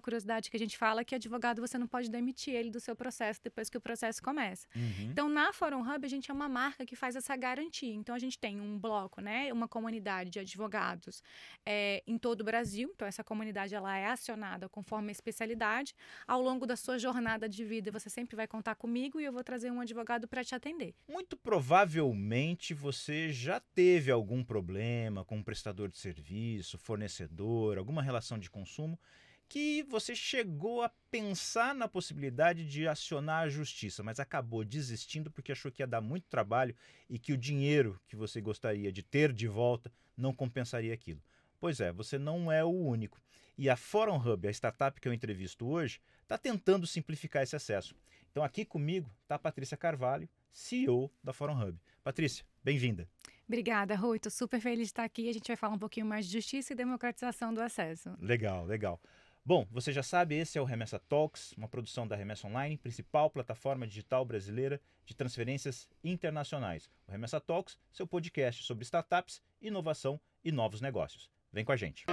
uma curiosidade que a gente fala que advogado você não pode demitir ele do seu processo depois que o processo começa. Uhum. Então, na Fórum Hub, a gente é uma marca que faz essa garantia. Então, a gente tem um bloco, né, uma comunidade de advogados é, em todo o Brasil. Então, essa comunidade ela é acionada conforme a especialidade. Ao longo da sua jornada de vida, você sempre vai contar comigo e eu vou trazer um advogado para te atender. Muito provavelmente você já teve algum problema com um prestador de serviço, fornecedor, alguma relação de consumo que você chegou a pensar na possibilidade de acionar a justiça, mas acabou desistindo porque achou que ia dar muito trabalho e que o dinheiro que você gostaria de ter de volta não compensaria aquilo. Pois é, você não é o único. E a Forum Hub, a startup que eu entrevisto hoje, está tentando simplificar esse acesso. Então aqui comigo está a Patrícia Carvalho, CEO da Forum Hub. Patrícia, bem-vinda. Obrigada, Rui. Estou super feliz de estar aqui. A gente vai falar um pouquinho mais de justiça e democratização do acesso. Legal, legal. Bom, você já sabe, esse é o Remessa Talks, uma produção da Remessa Online, principal plataforma digital brasileira de transferências internacionais. O Remessa Talks, seu podcast sobre startups, inovação e novos negócios. Vem com a gente.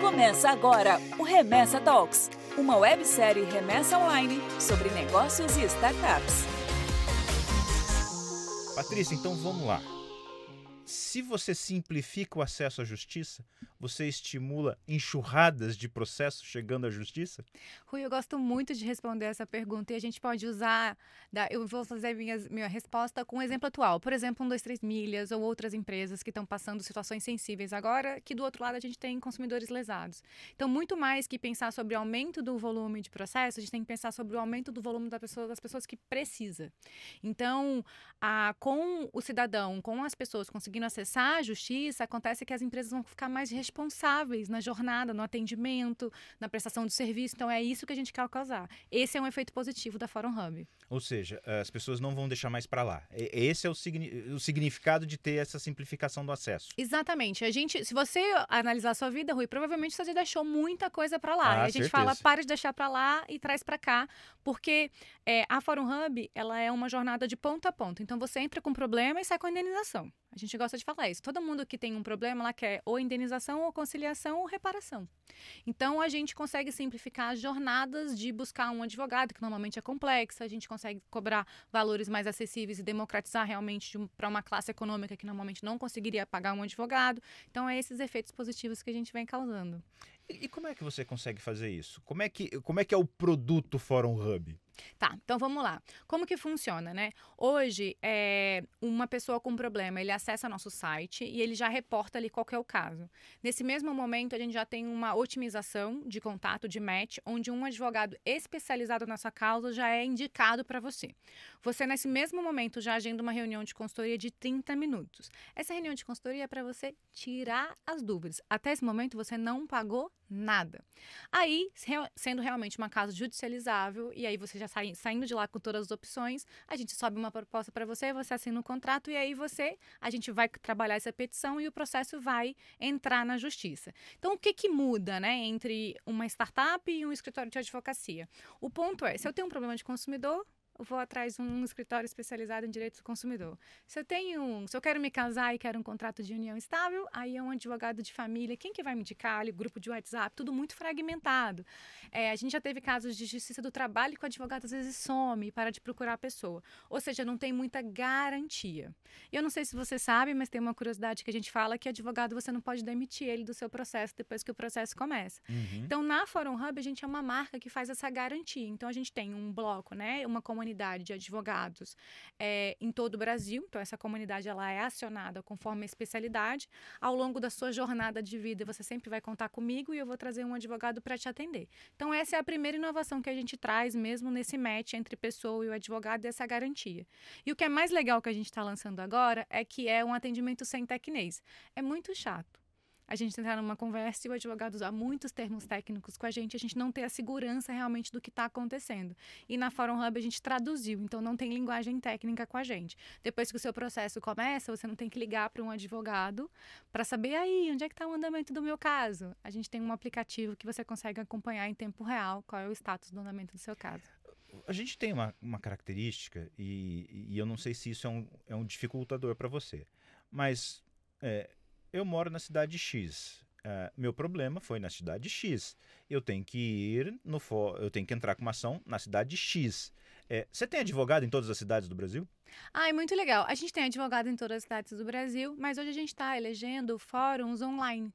Começa agora o Remessa Talks, uma websérie remessa online sobre negócios e startups. Patrícia, então vamos lá. Se você simplifica o acesso à justiça, você estimula enxurradas de processos chegando à justiça? Rui, eu gosto muito de responder essa pergunta e a gente pode usar. Eu vou fazer minha, minha resposta com um exemplo atual. Por exemplo, um, dois, três milhas ou outras empresas que estão passando situações sensíveis agora, que do outro lado a gente tem consumidores lesados. Então, muito mais que pensar sobre o aumento do volume de processo, a gente tem que pensar sobre o aumento do volume da pessoa, das pessoas que precisa. Então, a, com o cidadão, com as pessoas conseguindo conseguindo acessar a justiça, acontece que as empresas vão ficar mais responsáveis na jornada, no atendimento, na prestação de serviço. Então, é isso que a gente quer causar. Esse é um efeito positivo da Fórum Hub. Ou seja, as pessoas não vão deixar mais para lá. Esse é o, o, significado de ter essa simplificação do acesso. Exatamente. A gente, se você analisar a sua vida, Rui, provavelmente você já deixou muita coisa para lá. Ah, a gente certeza. fala, para de deixar para lá e traz para cá, porque é, a Fórum Hub, ela é uma jornada de ponta a ponta. Então, você entra com um problema e sai com indenização. A gente gosta de falar isso. Todo mundo que tem um problema, ela quer ou indenização, ou conciliação, ou reparação. Então, a gente consegue simplificar as jornadas de buscar um advogado, que normalmente é complexa. A gente consegue cobrar valores mais acessíveis e democratizar realmente para uma classe econômica que normalmente não conseguiria pagar um advogado. Então, é esses efeitos positivos que a gente vem causando. E, e como é que você consegue fazer isso? Como é que, como é, que é o produto Fórum Hub? Tá, então vamos lá. Como que funciona, né? Hoje, é, uma pessoa com problema, ele acessa nosso site e ele já reporta ali qual é o caso. Nesse mesmo momento, a gente já tem uma otimização de contato, de match, onde um advogado especializado na sua causa já é indicado para você. Você, nesse mesmo momento, já agenda uma reunião de consultoria de 30 minutos. Essa reunião de consultoria é para você tirar as dúvidas. Até esse momento, você não pagou nada. Aí, sendo realmente uma causa judicializável, e aí você já sai, saindo de lá com todas as opções, a gente sobe uma proposta para você, você assina um contrato e aí você, a gente vai trabalhar essa petição e o processo vai entrar na justiça. Então, o que que muda, né, entre uma startup e um escritório de advocacia? O ponto é, se eu tenho um problema de consumidor, vou atrás de um escritório especializado em direitos do consumidor. Se eu tenho, se eu quero me casar e quero um contrato de união estável, aí é um advogado de família. Quem que vai me indicar? Ali, grupo de WhatsApp, tudo muito fragmentado. É, a gente já teve casos de justiça do trabalho que o advogado às vezes some e para de procurar a pessoa. Ou seja, não tem muita garantia. Eu não sei se você sabe, mas tem uma curiosidade que a gente fala que advogado você não pode demitir ele do seu processo depois que o processo começa. Uhum. Então, na Forum Hub, a gente é uma marca que faz essa garantia. Então, a gente tem um bloco, né, uma comunidade de advogados é, em todo o Brasil. Então, essa comunidade ela é acionada conforme a especialidade. Ao longo da sua jornada de vida, você sempre vai contar comigo e eu vou trazer um advogado para te atender. Então, essa é a primeira inovação que a gente traz, mesmo nesse match entre pessoa e o advogado, essa garantia. E o que é mais legal que a gente está lançando agora é que é um atendimento sem tecnês. É muito chato a gente entrar numa conversa e o advogado usar muitos termos técnicos com a gente, a gente não ter a segurança realmente do que está acontecendo. E na Forum Hub a gente traduziu, então não tem linguagem técnica com a gente. Depois que o seu processo começa, você não tem que ligar para um advogado para saber aí onde é que está o andamento do meu caso. A gente tem um aplicativo que você consegue acompanhar em tempo real qual é o status do andamento do seu caso. A gente tem uma, uma característica, e, e eu não sei se isso é um, é um dificultador para você, mas é, eu moro na cidade X. uh, meu problema foi na cidade X. Eu tenho que ir no eu tenho que entrar com uma ação na cidade X. É, você tem advogado em todas as cidades do Brasil? Ah, é muito legal. A gente tem advogado em todas as cidades do Brasil, mas hoje a gente está elegendo fóruns online.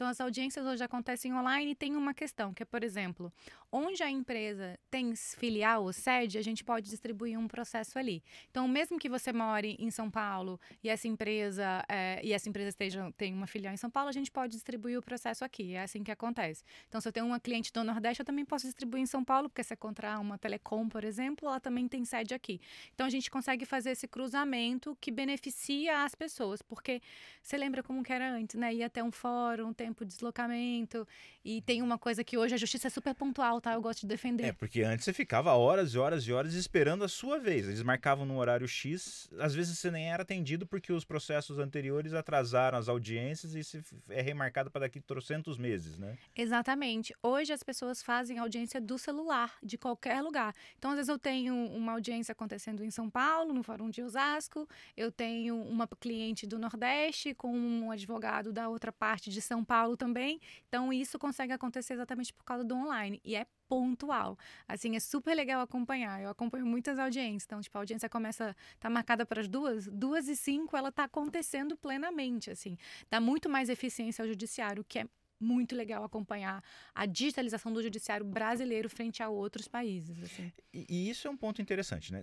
Então, as audiências hoje acontecem online e tem uma questão, que é, por exemplo, onde a empresa tem filial ou sede, a gente pode distribuir um processo ali. Então, mesmo que você more em São Paulo e essa empresa é, e essa empresa esteja tem uma filial em São Paulo, a gente pode distribuir o processo aqui. É assim que acontece. Então, se eu tenho uma cliente do Nordeste, eu também posso distribuir em São Paulo, porque se eu encontrar uma telecom, por exemplo, ela também tem sede aqui. Então, a gente consegue fazer esse cruzamento que beneficia as pessoas, porque você lembra como que era antes, né? Ia até um fórum, tem tempo de deslocamento. E tem uma coisa que hoje a justiça é super pontual, tá? Eu gosto de defender. É, porque antes você ficava horas e horas e horas esperando a sua vez. Eles marcavam num horário X, às vezes você nem era atendido porque os processos anteriores atrasaram as audiências e se é remarcado para daqui trocentos meses, né? Exatamente. Hoje as pessoas fazem audiência do celular, de qualquer lugar. Então, às vezes eu tenho uma audiência acontecendo em São Paulo, no Fórum de Osasco, eu tenho uma cliente do Nordeste com um advogado da outra parte de São Paulo também. Então, isso consegue acontecer exatamente por causa do online. E é pontual. Assim, é super legal acompanhar. Eu acompanho muitas audiências. Então, tipo, a audiência começa, tá marcada para as duas, duas e cinco, ela tá acontecendo plenamente, assim. Dá muito mais eficiência ao judiciário, que é muito legal acompanhar a digitalização do judiciário brasileiro frente a outros países. Assim. E, e isso é um ponto interessante, né?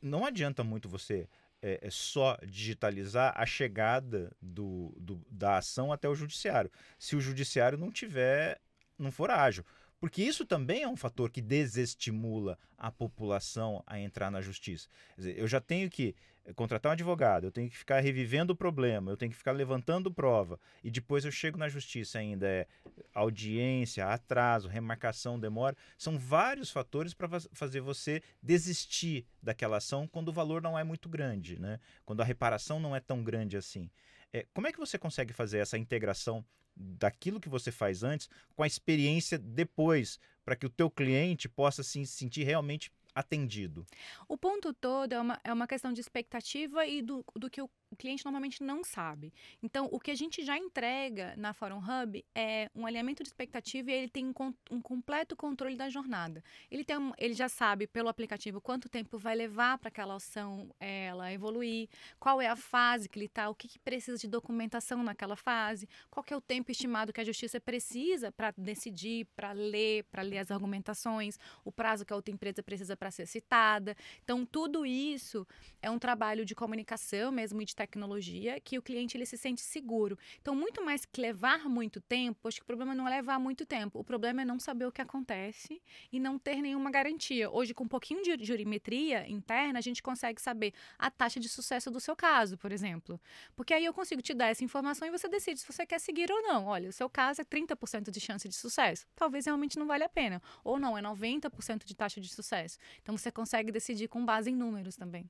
Não adianta muito você é, é, só digitalizar a chegada do, do, da ação até o judiciário, se o judiciário não tiver, não for ágil. Porque isso também é um fator que desestimula a população a entrar na justiça. Dizer, eu já tenho que contratar um advogado, eu tenho que ficar revivendo o problema, eu tenho que ficar levantando prova, e depois eu chego na justiça ainda. É audiência, atraso, remarcação, demora. São vários fatores para fazer você desistir daquela ação quando o valor não é muito grande, né? quando a reparação não é tão grande assim. É, como é que você consegue fazer essa integração daquilo que você faz antes com a experiência depois, para que o teu cliente possa se sentir realmente atendido? O ponto todo é uma, é uma questão de expectativa e do, do que o o cliente normalmente não sabe. Então, o que a gente já entrega na Forum Hub é um alinhamento de expectativa e ele tem um, um completo controle da jornada. Ele, tem um, ele já sabe pelo aplicativo quanto tempo vai levar para aquela ação ela evoluir, qual é a fase que ele está, o que, que, precisa de documentação naquela fase, qual é o tempo estimado que a justiça precisa para decidir, para ler, para ler as argumentações, o prazo que a outra empresa precisa para ser citada. Então, tudo isso é um trabalho de comunicação mesmo e de tecnologia que o cliente ele se sente seguro. Então, muito mais que levar muito tempo, acho que o problema não é levar muito tempo, o problema é não saber o que acontece e não ter nenhuma garantia. Hoje, com um pouquinho de jurimetria interna, a gente consegue saber a taxa de sucesso do seu caso, por exemplo. Porque aí eu consigo te dar essa informação e você decide se você quer seguir ou não. Olha, o seu caso é 30% de chance de sucesso. Talvez realmente não vale a pena. Ou não, é 90% de taxa de sucesso. Então, você consegue decidir com base em números também.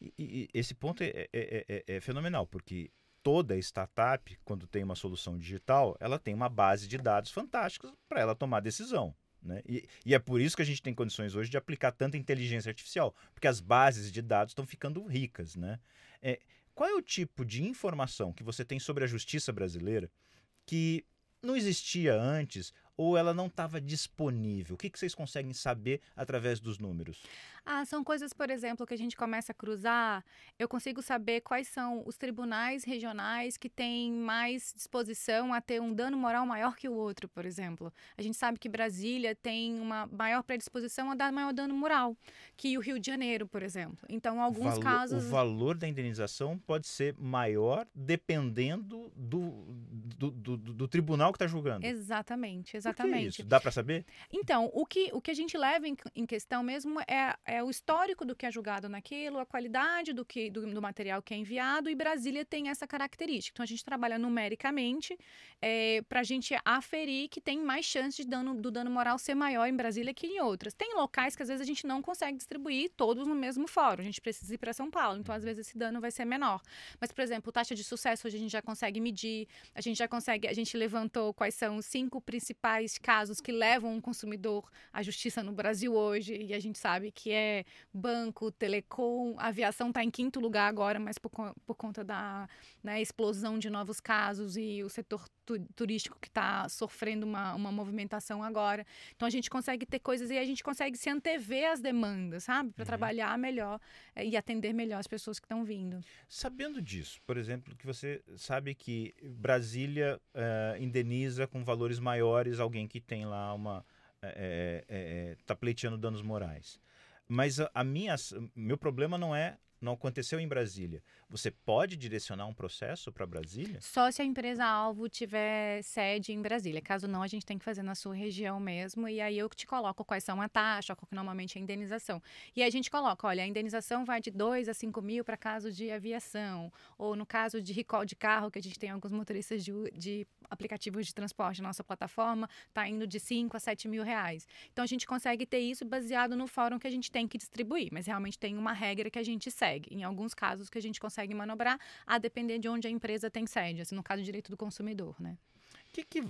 E, esse ponto é, é, é, é, fenomenal, porque toda startup, quando tem uma solução digital, ela tem uma base de dados fantásticos para ela tomar decisão. Né? E, e, é por isso que a gente tem condições hoje de aplicar tanta inteligência artificial, porque as bases de dados estão ficando ricas. Né? É, qual é o tipo de informação que você tem sobre a justiça brasileira que não existia antes ou ela não estava disponível? O que, que vocês conseguem saber através dos números? Ah, são coisas, por exemplo, que a gente começa a cruzar. Eu consigo saber quais são os tribunais regionais que têm mais disposição a ter um dano moral maior que o outro, por exemplo. A gente sabe que Brasília tem uma maior predisposição a dar maior dano moral que o Rio de Janeiro, por exemplo. Então, em alguns Valo, casos. O valor da indenização pode ser maior dependendo do, do, do, do tribunal que está julgando. Exatamente, exatamente. Isso? Dá para saber? Então, o que, o que a gente leva em, em questão mesmo é, é é o histórico do que é julgado naquilo, a qualidade do, que, do, do material que é enviado, e Brasília tem essa característica. Então, a gente trabalha numericamente é, para a gente aferir que tem mais chance de dano, do dano moral ser maior em Brasília que em outras. Tem locais que às vezes a gente não consegue distribuir todos no mesmo fórum, a gente precisa ir para São Paulo, então às vezes esse dano vai ser menor. Mas, por exemplo, taxa de sucesso hoje a gente já consegue medir, a gente já consegue, a gente levantou quais são os cinco principais casos que levam um consumidor à justiça no Brasil hoje, e a gente sabe que é banco, telecom, aviação está em quinto lugar agora, mas por, por conta da né, explosão de novos casos e o setor turístico que está sofrendo uma, uma movimentação agora. Então a gente consegue ter coisas e a gente consegue se antever as demandas, sabe? Para Uhum. trabalhar melhor eh, e atender melhor as pessoas que estão vindo. Sabendo disso, por exemplo, que você sabe que Brasília eh, indeniza com valores maiores alguém que tem lá uma. está pleiteando danos morais. Mas a, a minha, meu problema não é. Não aconteceu em Brasília. Você pode direcionar um processo para Brasília? Só se a empresa alvo tiver sede em Brasília. Caso não, a gente tem que fazer na sua região mesmo. E aí eu te coloco quais são a taxa, qual que normalmente é a indenização. E a gente coloca, olha, a indenização vai de 2 a 5 mil para casos de aviação. Ou no caso de recall de carro, que a gente tem alguns motoristas de, de aplicativos de transporte na nossa plataforma, está indo de 5 a 7 mil reais. Então a gente consegue ter isso baseado no fórum que a gente tem que distribuir. Mas realmente tem uma regra que a gente segue. Em alguns casos que a gente consegue manobrar, a depender de onde a empresa tem sede, assim, no caso direito do consumidor, né? Que que,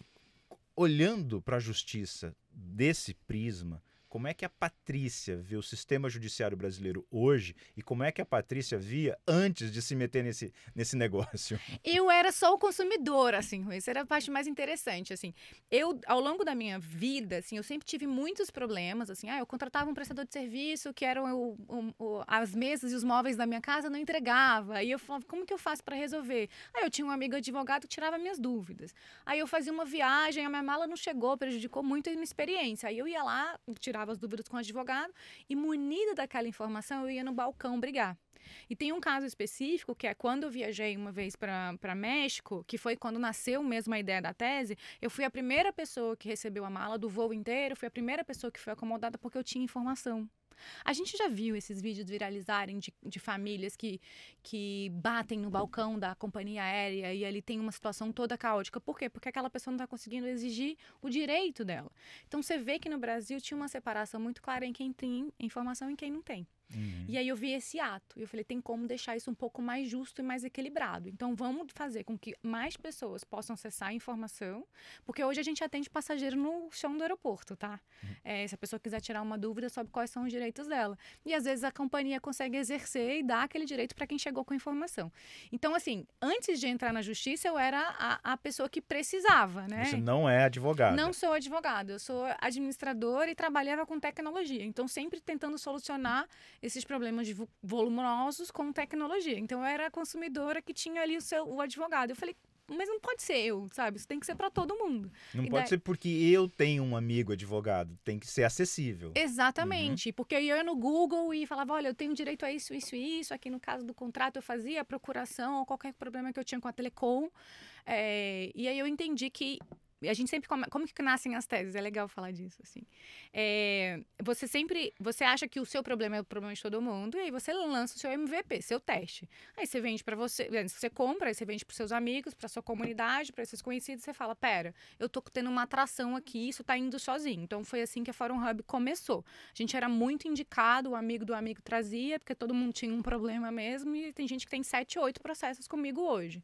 olhando para a justiça desse prisma, como é que a Patrícia vê o sistema judiciário brasileiro hoje e como é que a Patrícia via antes de se meter nesse, nesse negócio? Eu era só o consumidor, assim, isso era a parte mais interessante, assim. Eu, ao longo da minha vida, assim, eu sempre tive muitos problemas, assim, ah, eu contratava um prestador de serviço que eram o, o, o, as mesas e os móveis da minha casa não entregava, e eu falava, como que eu faço para resolver? Aí eu tinha um amigo advogado que tirava minhas dúvidas. Aí eu fazia uma viagem, a minha mala não chegou, prejudicou muito a minha experiência. Aí eu ia lá, tirava as dúvidas com o advogado e munida daquela informação eu ia no balcão brigar. E tem um caso específico que é quando eu viajei uma vez para México, que foi quando nasceu mesmo a ideia da tese, eu fui a primeira pessoa que recebeu a mala do voo inteiro, fui a primeira pessoa que foi acomodada porque eu tinha informação. A gente já viu esses vídeos viralizarem de, de, famílias que, que batem no balcão da companhia aérea e ali tem uma situação toda caótica. Por quê? Porque aquela pessoa não está conseguindo exigir o direito dela. Então você vê que no Brasil tinha uma separação muito clara em quem tem informação e quem não tem. Uhum. E aí eu vi esse ato. E eu falei, tem como deixar isso um pouco mais justo e mais equilibrado. Então vamos fazer com que mais pessoas possam acessar a informação, porque hoje a gente atende passageiro no chão do aeroporto, tá? Uhum. É, se a pessoa quiser tirar uma dúvida sobre quais são os direitos dela. E às vezes a companhia consegue exercer e dar aquele direito para quem chegou com a informação. Então, assim, antes de entrar na justiça, eu era a, a pessoa que precisava, né? Você não é advogado. Não sou advogado, eu sou administrador e trabalhava com tecnologia. Então, sempre tentando solucionar esses problemas volumosos com tecnologia. Então, eu era a consumidora que tinha ali o seu o advogado. Eu falei, mas não pode ser eu, sabe? Isso tem que ser para todo mundo. Não e pode daí... ser porque eu tenho um amigo advogado, tem que ser acessível. Exatamente, uhum. porque eu ia no Google e falava, olha, eu tenho direito a isso, isso e isso. Aqui no caso do contrato eu fazia a procuração ou qualquer problema que eu tinha com a Telecom. É... e aí eu entendi que a gente sempre come... como que nascem as teses? É legal falar disso assim. É... você sempre você acha que o seu problema é o problema de todo mundo e aí você lança o seu MVP seu teste. Aí você vende para você você compra aí você vende para seus amigos para sua comunidade para seus conhecidos você fala pera eu tô tendo uma atração aqui isso tá indo sozinho. Então foi assim que a Forum Hub começou. A gente era muito indicado o amigo do amigo trazia porque todo mundo tinha um problema mesmo e tem gente que tem sete oito processos comigo hoje.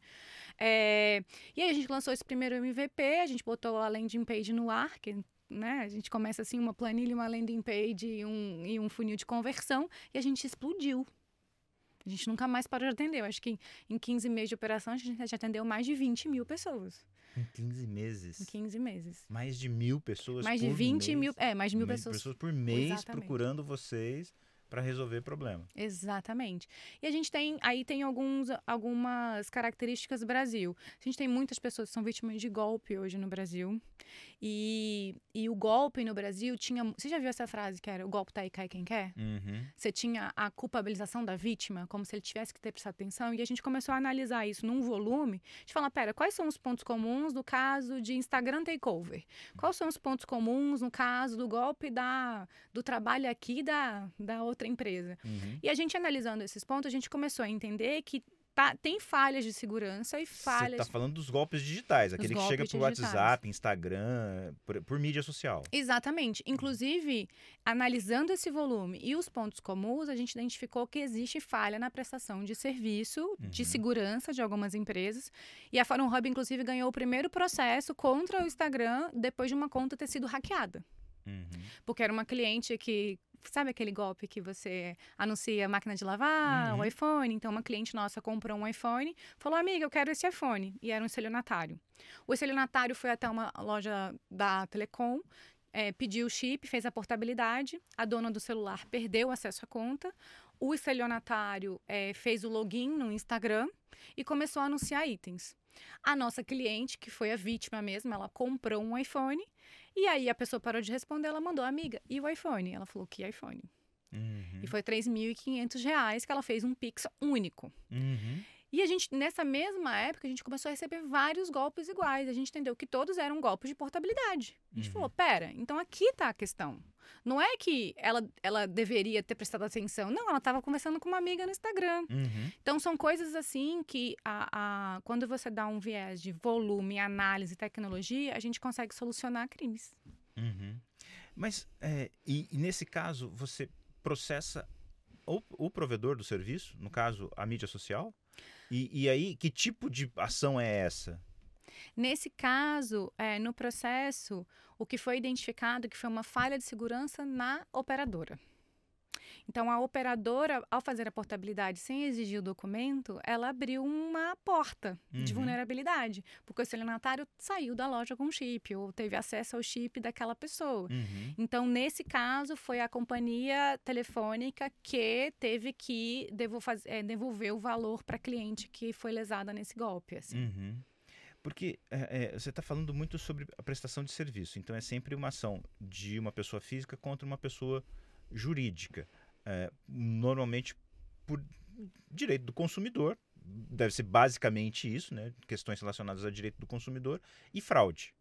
É... e aí a gente lançou esse primeiro MVP a gente botou a landing page no ar, que né, a gente começa assim uma planilha, uma landing page e um, e um funil de conversão, e a gente explodiu. A gente nunca mais parou de atender. Eu acho que em 15 meses de operação a gente já atendeu mais de 20 mil pessoas. Em 15 meses? Em 15 meses. Mais de mil pessoas mais por de 20 mês. mil, é, mais de mil pessoas. pessoas por mês Exatamente. procurando vocês para resolver problema. Exatamente. E a gente tem, aí tem alguns, algumas características Brasil. A gente tem muitas pessoas que são vítimas de golpe hoje no Brasil. E, e o golpe no Brasil tinha. Você já viu essa frase que era o golpe tá aí, cai quem quer? Uhum. Você tinha a culpabilização da vítima, como se ele tivesse que ter prestado atenção. E a gente começou a analisar isso num volume. A gente fala, pera, quais são os pontos comuns no caso de Instagram takeover? Quais são os pontos comuns no caso do golpe da, do trabalho aqui da, da outra empresa? Uhum. E a gente analisando esses pontos, a gente começou a entender que Tá, tem falhas de segurança e falhas. Você está falando dos golpes digitais, aquele que chega por digitais. WhatsApp, Instagram, por, por, mídia social. Exatamente. Inclusive, analisando esse volume e os pontos comuns, a gente identificou que existe falha na prestação de serviço Uhum. de segurança de algumas empresas. E a Forum Hub, inclusive, ganhou o primeiro processo contra o Instagram depois de uma conta ter sido hackeada. Uhum. Porque era uma cliente que. Sabe aquele golpe que você anuncia máquina de lavar, Uhum. o iPhone? Então, uma cliente nossa comprou um iPhone, falou: Amiga, eu quero esse iPhone. E era um estelionatário. O estelionatário foi até uma loja da Telecom, eh, pediu o chip, fez a portabilidade. A dona do celular perdeu o acesso à conta. O estelionatário eh, fez o login no Instagram e começou a anunciar itens. A nossa cliente, que foi a vítima mesmo, ela comprou um iPhone e aí a pessoa parou de responder, ela mandou, amiga, e o iPhone? Ela falou, que iPhone? Uhum. E foi 3.500 reais que ela fez um Pix único. Uhum. E a gente, nessa mesma época, a gente começou a receber vários golpes iguais. A gente entendeu que todos eram golpes de portabilidade. A gente Uhum. falou, pera, então aqui tá a questão. Não é que ela, ela deveria ter prestado atenção. Não, ela estava conversando com uma amiga no Instagram. Uhum. Então, são coisas assim que, a, a, quando você dá um viés de volume, análise, tecnologia, a gente consegue solucionar crimes. Uhum. Mas, é, e, e nesse caso, você processa o, o provedor do serviço, no caso, a mídia social? E, e aí, que tipo de ação é essa? Nesse caso, é, no processo, o que foi identificado que foi uma falha de segurança na operadora. Então, a operadora, ao fazer a portabilidade sem exigir o documento, ela abriu uma porta de Uhum. vulnerabilidade, porque o estelionatário saiu da loja com chip ou teve acesso ao chip daquela pessoa. Uhum. Então, nesse caso, foi a companhia telefônica que teve que eh, devolver o valor para a cliente que foi lesada nesse golpe. Assim. Uhum. Porque é, você está falando muito sobre a prestação de serviço, então é sempre uma ação de uma pessoa física contra uma pessoa jurídica. É, normalmente por direito do consumidor, deve ser basicamente isso, né? questões relacionadas a direito do consumidor, e fraude.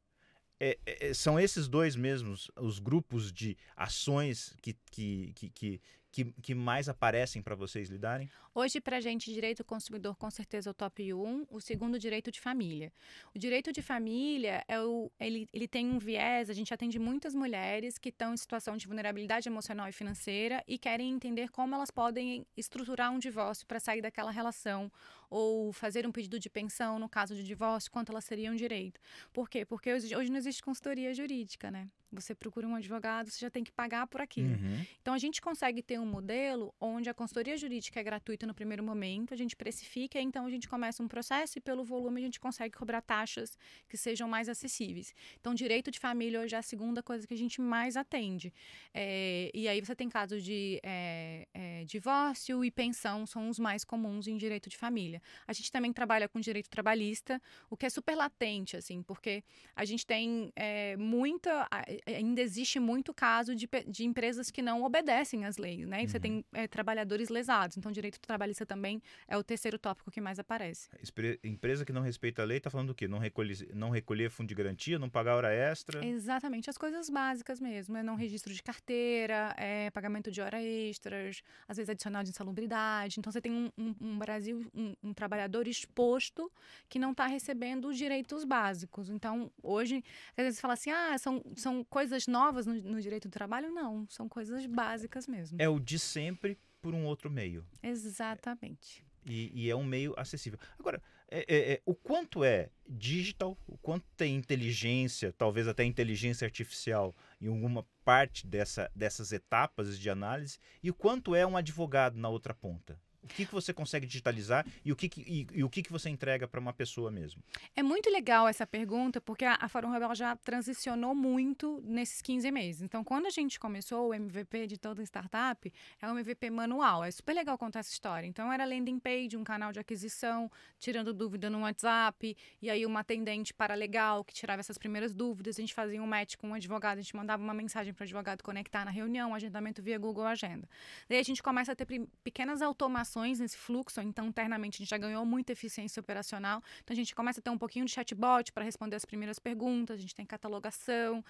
É, é, são esses dois mesmos os grupos de ações que, que, que, que, que, mais aparecem para vocês lidarem? Hoje, para a gente, direito do consumidor com certeza é o top 1, o segundo, direito de família. O direito de família, é o, ele, ele tem um viés, a gente atende muitas mulheres que estão em situação de vulnerabilidade emocional e financeira e querem entender como elas podem estruturar um divórcio para sair daquela relação ou fazer um pedido de pensão no caso de divórcio, quanto elas seriam direito. Por quê? Porque hoje hoje não existe consultoria jurídica, né? Você procura um advogado, você já tem que pagar por aquilo. Uhum. Então, a gente consegue ter um modelo onde a consultoria jurídica é gratuita no primeiro momento, a gente precifica, então a gente começa um processo e, pelo volume, a gente consegue cobrar taxas que sejam mais acessíveis. Então, direito de família hoje é a segunda coisa que a gente mais atende. É, e aí você tem casos de é, é, divórcio e pensão, são os mais comuns em direito de família. A gente também trabalha com direito trabalhista, o que é super latente, assim, porque a gente tem é, muita. A- Ainda existe muito caso de, de empresas que não obedecem às leis, né? E você Uhum. tem é, trabalhadores lesados. Então, direito trabalhista também é o terceiro tópico que mais aparece. Espre- Empresa que não respeita a lei está falando do quê? Não recolher, não recolher fundo de garantia, não pagar hora extra? Exatamente, as coisas básicas mesmo. É não registro de carteira, é pagamento de hora extras, às vezes adicional de insalubridade. Então, você tem um, um- um Brasil, um, um trabalhador exposto que não está recebendo os direitos básicos. Então, hoje, às vezes você fala assim, ah, são, são coisas novas no, no direito do trabalho? Não, são coisas básicas mesmo. É o de sempre por um outro meio. Exatamente. E, e é um meio acessível. Agora, é- é- é, o quanto é digital, o quanto tem inteligência, talvez até inteligência artificial em alguma parte dessa, dessas etapas de análise, e o quanto é um advogado na outra ponta? O que, que você consegue digitalizar e o que, que- e, e o que, que você entrega para uma pessoa mesmo? É muito legal essa pergunta, porque a, a Fórum Rebel já transicionou muito nesses 15 meses. Então, quando a gente começou o MVP de toda startup, é um MVP manual. É super legal contar essa história. Então, era landing page, um canal de aquisição, tirando dúvida no WhatsApp, e aí uma atendente paralegal que tirava essas primeiras dúvidas. A gente fazia um match com um advogado, a gente mandava uma mensagem para o advogado conectar na reunião, agendamento via Google Agenda. Daí a gente começa a ter pequenas automações nesse fluxo, então internamente a gente já ganhou muita eficiência operacional. Então a gente começa a ter um pouquinho de chatbot para responder as primeiras perguntas, a gente tem catalogação.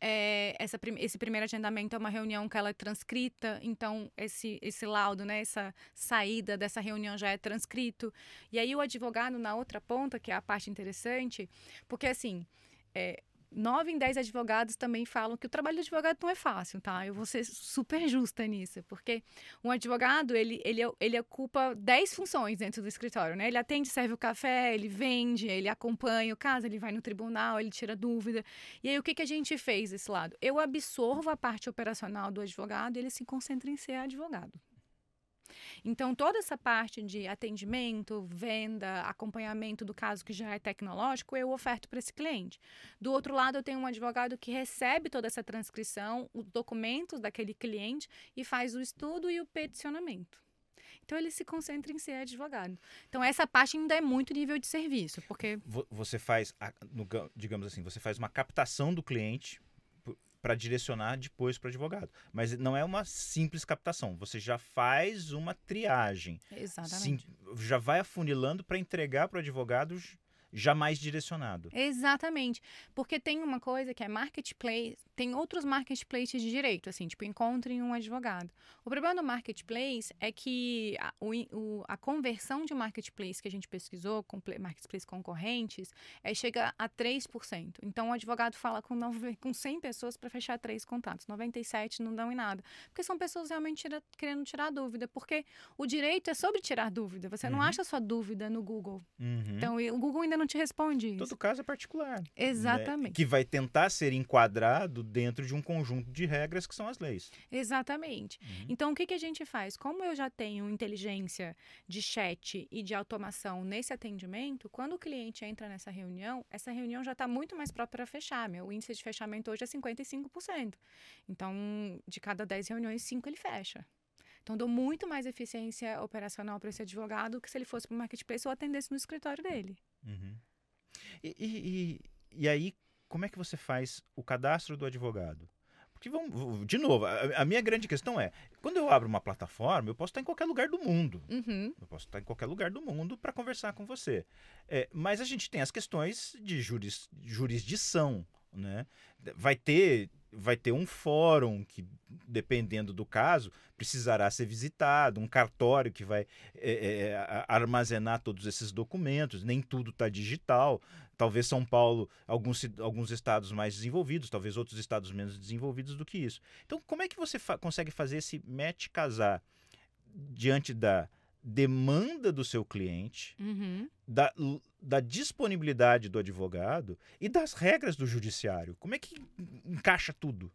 É, essa, esse primeiro agendamento é uma reunião que ela é transcrita, então esse, esse laudo, né, essa saída dessa reunião já é transcrito. E aí o advogado na outra ponta, que é a parte interessante, porque assim. é, nove em dez advogados também falam que o trabalho do advogado não é fácil, tá? Eu vou ser super justa nisso, porque um advogado, ele, ele, ele ocupa dez funções dentro do escritório, né? Ele atende, serve o café, ele vende, ele acompanha o caso, ele vai no tribunal, ele tira dúvida. E aí, o que, que a gente fez desse lado? Eu absorvo a parte operacional do advogado e ele se concentra em ser advogado. Então, toda essa parte de atendimento, venda, acompanhamento do caso que já é tecnológico, eu oferto para esse cliente. Do outro lado, eu tenho um advogado que recebe toda essa transcrição, os documentos daquele cliente e faz o estudo e o peticionamento. Então ele se concentra em ser advogado. Então essa parte ainda é muito nível de serviço, porque você faz, digamos assim, você faz uma captação do cliente para direcionar depois para o advogado. Mas não é uma simples captação. Você já faz uma triagem. Exatamente. Sim, já vai afunilando para entregar para o advogado jamais direcionado. Exatamente. Porque tem uma coisa que é marketplace, tem outros marketplaces de direito, assim, tipo, encontrem um advogado. O problema do marketplace é que a, o, a conversão de marketplace que a gente pesquisou, com marketplace concorrentes, é, chega a 3%. Então, o advogado fala com, com 100 pessoas para fechar três contatos. 97 não dão em nada. Porque são pessoas realmente tira, querendo tirar dúvida. Porque o direito é sobre tirar dúvida. Você uhum. não acha sua dúvida no Google. Uhum. Então, o Google ainda não te responde isso. Todo caso é particular. Né? Exatamente. Né? Que vai tentar ser enquadrado dentro de um conjunto de regras que são as leis. Exatamente. Uhum. Então, o que, que a gente faz? Como eu já tenho inteligência de chat e de automação nesse atendimento, quando o cliente entra nessa reunião, essa reunião já está muito mais própria para fechar. Meu índice de fechamento hoje é 55%. Então, de cada 10 reuniões, 5 ele fecha. Então, dou muito mais eficiência operacional para esse advogado que se ele fosse para o marketplace ou atendesse no escritório dele. Uhum. E, e, e, aí, como é que você faz o cadastro do advogado? Porque, vamos, de novo, a, a, minha grande questão é: quando eu abro uma plataforma, eu posso estar em qualquer lugar do mundo. Uhum. Eu posso estar em qualquer lugar do mundo para conversar com você. É, mas a gente tem as questões de juris, jurisdição. Né? Vai ter vai ter um fórum que, dependendo do caso, precisará ser visitado, um cartório que vai é, é, armazenar todos esses documentos. Nem tudo está digital. Talvez São Paulo, alguns, alguns estados mais desenvolvidos, talvez outros estados menos desenvolvidos do que isso. Então, como é que você fa consegue fazer esse match casar diante da demanda do seu cliente, uhum. da, da disponibilidade do advogado e das regras do judiciário. Como é que encaixa tudo?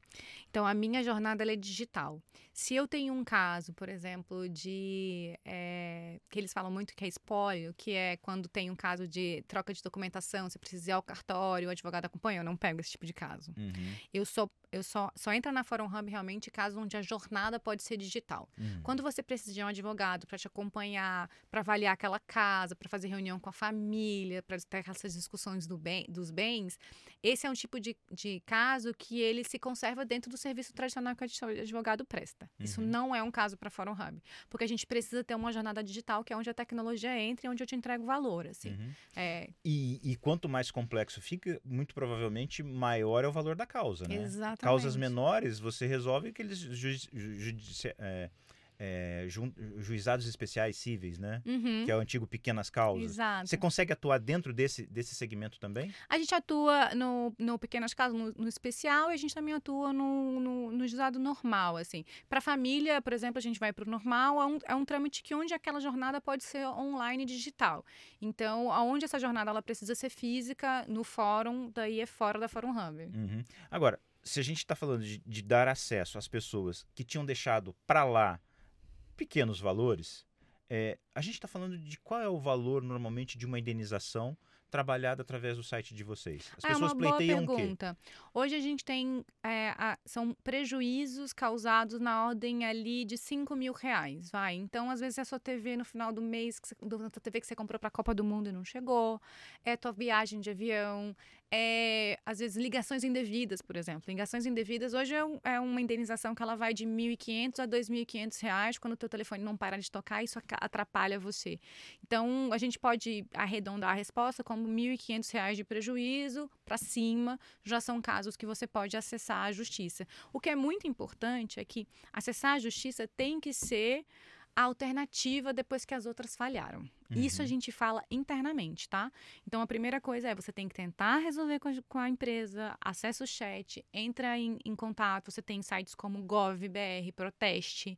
Então, a minha jornada é digital. Se eu tenho um caso, por exemplo, de. É, que eles falam muito que é espólio, que é quando tem um caso de troca de documentação, você precisa ir ao cartório, o advogado acompanha, eu não pego esse tipo de caso. Uhum. Eu sou eu só, só entra na Forum Hub realmente caso onde a jornada pode ser digital. Uhum. Quando você precisa de um advogado para te acompanhar, para avaliar aquela casa, para fazer reunião com a família, para ter essas discussões do bem, dos bens, esse é um tipo de, de caso que ele se conserva dentro do serviço tradicional que o advogado presta. Uhum. Isso não é um caso para Forum Hub, porque a gente precisa ter uma jornada digital que é onde a tecnologia entra e onde eu te entrego valor. Assim. Uhum. É... E, e, quanto mais complexo fica, muito provavelmente maior é o valor da causa, né? Exatamente. Causas menores, você resolve aqueles é, é, ju, juizados especiais cíveis, né? Uhum. Que é o antigo pequenas causas. Exato. Você consegue atuar dentro desse, desse segmento também? A gente atua no, no pequenas causas, no, no especial, e a gente também atua no, no, no juizado normal, assim. Para família, por exemplo, a gente vai para o normal, é um, é um trâmite que onde aquela jornada pode ser online e digital. Então, aonde essa jornada ela precisa ser física, no fórum, daí é fora da Fórum Hub. Uhum. Agora, se a gente está falando de, de, dar acesso às pessoas que tinham deixado para lá pequenos valores, é, a gente está falando de qual é o valor normalmente de uma indenização trabalhada através do site de vocês? As ah, pessoas é uma pleiteiam boa pergunta. Hoje a gente tem é, a, são prejuízos causados na ordem ali de 5 mil reais, vai. Então, às vezes é a sua TV no final do mês, que você, da TV que você comprou para a Copa do Mundo e não chegou, é a tua viagem de avião, é, às vezes, ligações indevidas, por exemplo. Ligações indevidas hoje é, um, é uma indenização que ela vai de R$ 1.500 a 2.500 reais quando o teu telefone não para de tocar, isso atrapalha você. Então, a gente pode arredondar a resposta como 1.500 reais de prejuízo para cima, já são casos que você pode acessar a justiça. O que é muito importante é que acessar a justiça tem que ser a alternativa depois que as outras falharam. Uhum. Isso a uhum. gente fala internamente, tá? Então a primeira coisa é você tem que tentar resolver com a, com a empresa, acessa o chat, entra em, em, contato. Você tem sites como GovBR, Proteste,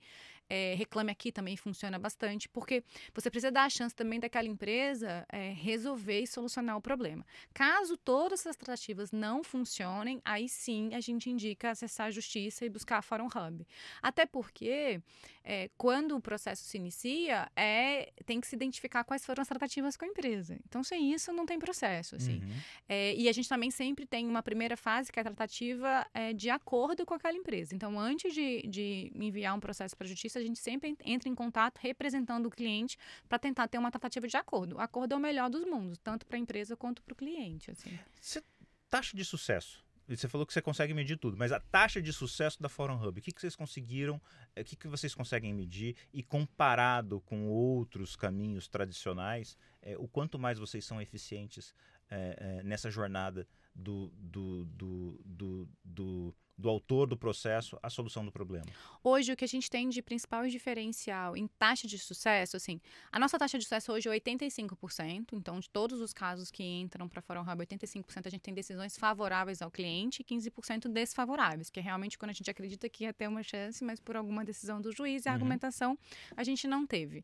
é, Reclame Aqui também funciona bastante, porque você precisa dar a chance também daquela empresa é, resolver e solucionar o problema. Caso todas essas tratativas não funcionem, aí sim a gente indica acessar a justiça e buscar a Fórum Hub. Até porque, é, quando o processo se inicia, é, tem que se identificar quais foram as tratativas com a empresa. Então, sem isso, não tem processo. Assim. Uhum. É, e a gente também sempre tem uma primeira fase, que é a tratativa é, de acordo com aquela empresa. Então, antes de, de enviar um processo para a justiça, a gente sempre entra em contato representando o cliente para tentar ter uma tratativa de acordo. O acordo é o melhor dos mundos, tanto para a empresa quanto para o cliente. Assim. Você, taxa de sucesso. Você falou que você consegue medir tudo, mas a taxa de sucesso da Forum Hub, o que, que vocês conseguiram, eh, o que, que vocês conseguem medir e comparado com outros caminhos tradicionais, é, o quanto mais vocês são eficientes é, é, nessa jornada do, do, do, do, do do autor do processo à solução do problema? Hoje, o que a gente tem de principal diferencial em taxa de sucesso, assim, a nossa taxa de sucesso hoje é 85%, então, de todos os casos que entram para Fórum Hub, 85% a gente tem decisões favoráveis ao cliente e 15% desfavoráveis, que é realmente quando a gente acredita que ia ter uma chance, mas por alguma decisão do juiz e a uhum. argumentação a gente não teve.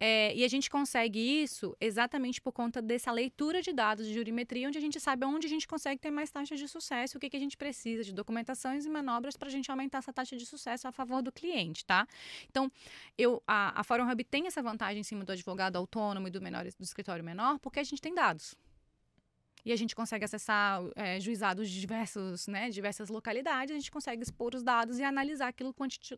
É, e a gente consegue isso exatamente por conta dessa leitura de dados de jurimetria, onde a gente sabe onde a gente consegue ter mais taxa de sucesso, o que, que a gente precisa de documentação ações e manobras para a gente aumentar essa taxa de sucesso a favor do cliente, tá? Então, eu, a, a Fórum Hub tem essa vantagem em cima do advogado autônomo e do, menor, do escritório menor, porque a gente tem dados e a gente consegue acessar é, juizados de diversos, né, diversas localidades, a gente consegue expor os dados e analisar aquilo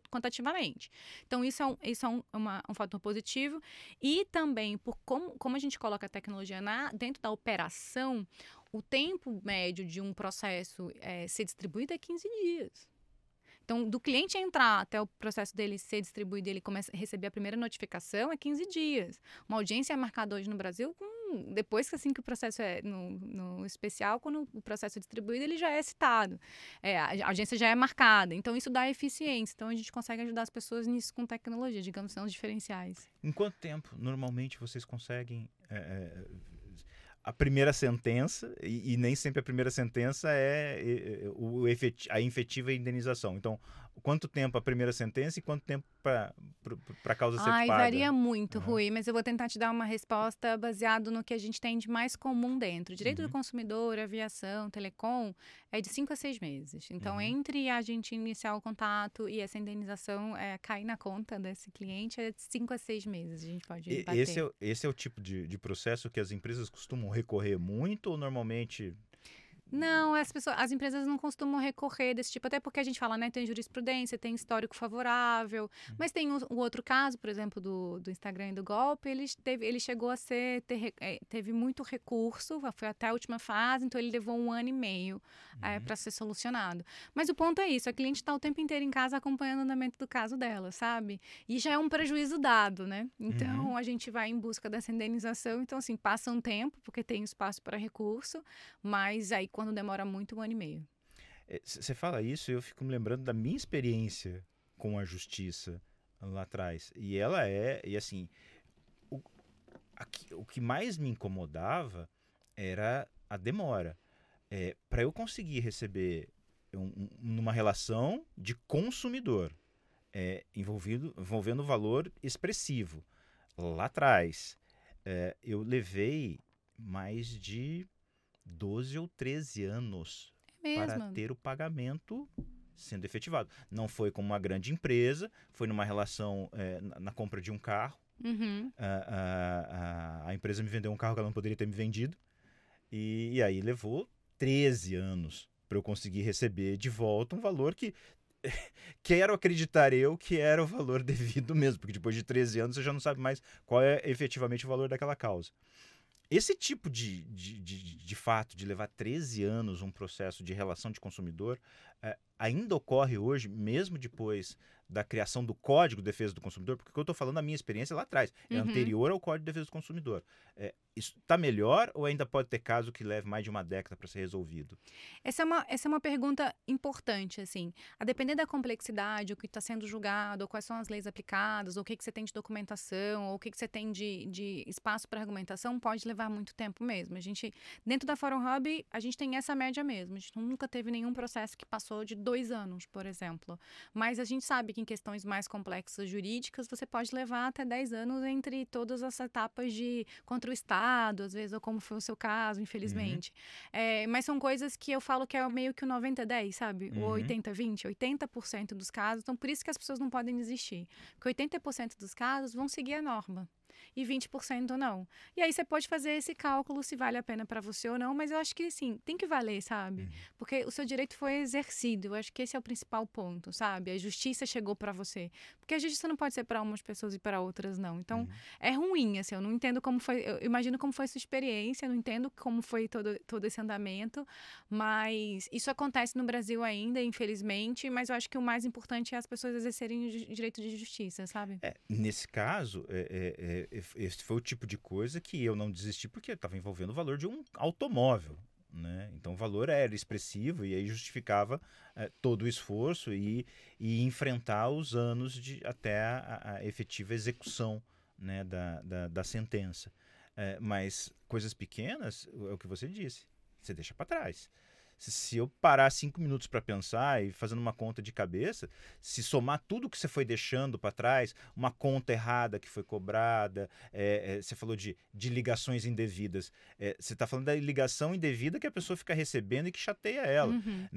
quantitativamente. Então, isso é um, isso é um, uma, um fator positivo. E também, por como, como a gente coloca a tecnologia na, dentro da operação, o tempo médio de um processo é, ser distribuído é 15 dias. Então, do cliente entrar até o processo dele ser distribuído ele começa a receber a primeira notificação é 15 dias. Uma audiência é marcada hoje no Brasil com, depois que assim que o processo é no, no especial, quando o processo é distribuído, ele já é citado. É, a audiência já é marcada. Então, isso dá eficiência. Então, a gente consegue ajudar as pessoas nisso com tecnologia, digamos, são os diferenciais. Em quanto tempo, normalmente, vocês conseguem é a primeira sentença, e, e, nem sempre a primeira sentença é, é, o efet, a efetiva indenização. Então, quanto tempo a primeira sentença e quanto tempo para a causa ser Ai, paga? varia muito, uhum. Rui, mas eu vou tentar te dar uma resposta baseado no que a gente tem de mais comum dentro. Direito uhum. do consumidor, aviação, telecom, é de cinco a seis meses. Então, uhum. entre a gente iniciar o contato e essa indenização é, cair na conta desse cliente, é de cinco a seis meses a gente pode bater. Esse é, esse é o tipo de, de processo que as empresas costumam recorrer muito ou normalmente não, as pessoas, as empresas não costumam recorrer desse tipo, até porque a gente fala, né, tem jurisprudência, tem histórico favorável, uhum. mas tem o, o, outro caso, por exemplo, do, do Instagram e do golpe, ele, teve, ele chegou a ser, ter, é, teve muito recurso, foi até a última fase, então ele levou um ano e meio é, uhum. é, para ser solucionado. Mas o ponto é isso, a cliente está o tempo inteiro em casa acompanhando o andamento do caso dela, sabe? E já é um prejuízo dado, né? Então uhum. a gente vai em busca dessa indenização, então assim, passa um tempo, porque tem espaço para recurso, mas aí quando demora muito, um ano e meio. Você é, fala isso, eu fico me lembrando da minha experiência com a justiça lá atrás. E ela é, e assim, o, o que mais me incomodava era a demora. É, Para eu conseguir receber um, numa relação de consumidor, é, envolvido, envolvendo valor expressivo. Lá atrás, é, eu levei mais de 12 ou 13 anos é para ter o pagamento sendo efetivado. Não foi como uma grande empresa, foi numa relação é, na, na, compra de um carro. Uhum. A, a, a, empresa me vendeu um carro que ela não poderia ter me vendido. E, e aí levou 13 anos para eu conseguir receber de volta um valor que quero acreditar eu que era o valor devido mesmo, porque depois de 13 anos você já não sabe mais qual é efetivamente o valor daquela causa. Esse tipo de, de, de, de, fato, de levar 13 anos um processo de relação de consumidor, é, ainda ocorre hoje, mesmo depois da criação do Código de Defesa do Consumidor, porque eu estou falando da minha experiência lá atrás, é Uhum. anterior ao Código de Defesa do Consumidor. É, isso está melhor ou ainda pode ter caso que leve mais de uma década para ser resolvido? Essa é, uma, essa é uma pergunta importante, assim. A depender da complexidade, o que está sendo julgado, ou quais são as leis aplicadas, ou o que, que você tem de documentação, ou o que, que você tem de, de espaço para argumentação, pode levar muito tempo mesmo. A gente, dentro da Fórum Hub, a gente tem essa média mesmo. A gente nunca teve nenhum processo que passou de dois anos, por exemplo. Mas a gente sabe que em questões mais complexas jurídicas, você pode levar até 10 anos entre todas as etapas de contra o Estado, às vezes, ou como foi o seu caso, infelizmente. É, mas são coisas que eu falo que é meio que o 90-10, sabe? Uhum. O 80-20, 80% dos casos. Então, por isso que as pessoas não podem desistir. Porque 80% dos casos vão seguir a norma. E 20% não. E aí você pode fazer esse cálculo se vale a pena para você ou não, mas eu acho que sim, tem que valer, sabe? Uhum. Porque o seu direito foi exercido. Eu acho que esse é o principal ponto, sabe? A justiça chegou para você. Porque a justiça não pode ser para umas pessoas e para outras não. Então, Uhum. é ruim, assim, eu não entendo como foi, eu imagino como foi sua experiência, não entendo como foi todo, todo esse andamento, mas isso acontece no Brasil ainda, infelizmente, mas eu acho que o mais importante é as pessoas exercerem o direito de justiça, sabe? É, nesse caso, é, é, esse foi o tipo de coisa que eu não desisti porque estava envolvendo o valor de um automóvel. Né? Então o valor era expressivo e aí justificava é, todo o esforço e, e enfrentar os anos de, até a, a efetiva execução né, da, da, da sentença. É, mas coisas pequenas, é o que você disse, você deixa para trás. Se, se eu parar cinco minutos para pensar e fazendo uma conta de cabeça, se somar tudo que você foi deixando para trás, uma conta errada que foi cobrada, é, é, você falou de, de ligações indevidas, é, você está falando da ligação indevida que a pessoa fica recebendo e que chateia ela. Uhum.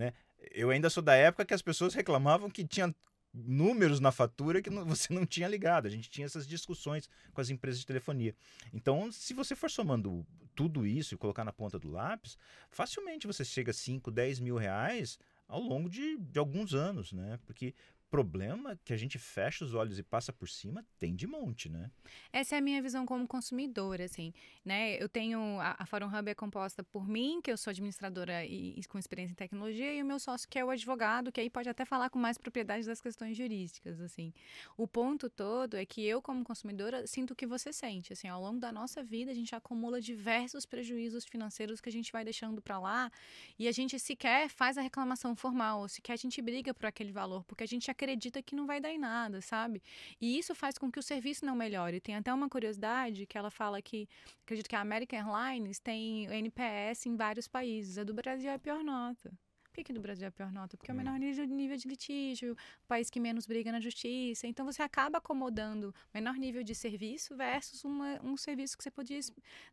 Eu ainda sou da época que as pessoas reclamavam que tinha números na fatura que você não tinha ligado. A gente tinha essas discussões com as empresas de telefonia. Então, se você for somando tudo isso e colocar na ponta do lápis, facilmente você chega a 5, 10 mil reais ao longo de, de alguns anos, né? Porque problema que a gente fecha os olhos e passa por cima tem de monte, né? Essa é a minha visão como consumidora, assim, né? Eu tenho a, a Fórum Hub é composta por mim, que eu sou administradora e, e com experiência em tecnologia, e o meu sócio que é o advogado, que aí pode até falar com mais propriedade das questões jurídicas, assim. O ponto todo é que eu como consumidora sinto o que você sente, assim, ao longo da nossa vida a gente acumula diversos prejuízos financeiros que a gente vai deixando para lá e a gente sequer faz a reclamação formal, ou sequer a gente briga por aquele valor, porque a gente acredita que não vai dar em nada, sabe? E isso faz com que o serviço não melhore. Tem até uma curiosidade que ela fala que, acredito que a American Airlines tem NPS em vários países. A do Brasil é a pior nota. Que, que do Brasil é a pior nota? Porque é o Hum. menor nível, nível de litígio, país que menos briga na justiça. Então você acaba acomodando menor nível de serviço versus uma, um serviço que você podia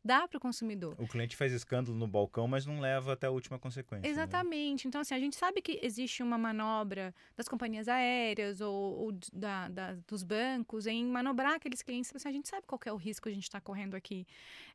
dar para o consumidor. O cliente faz escândalo no balcão, mas não leva até a última consequência. né? Exatamente. Então, assim, a gente sabe que existe uma manobra das companhias aéreas ou, ou da, da- dos bancos em manobrar aqueles clientes. Assim, a gente sabe qual é o risco que a gente está correndo aqui.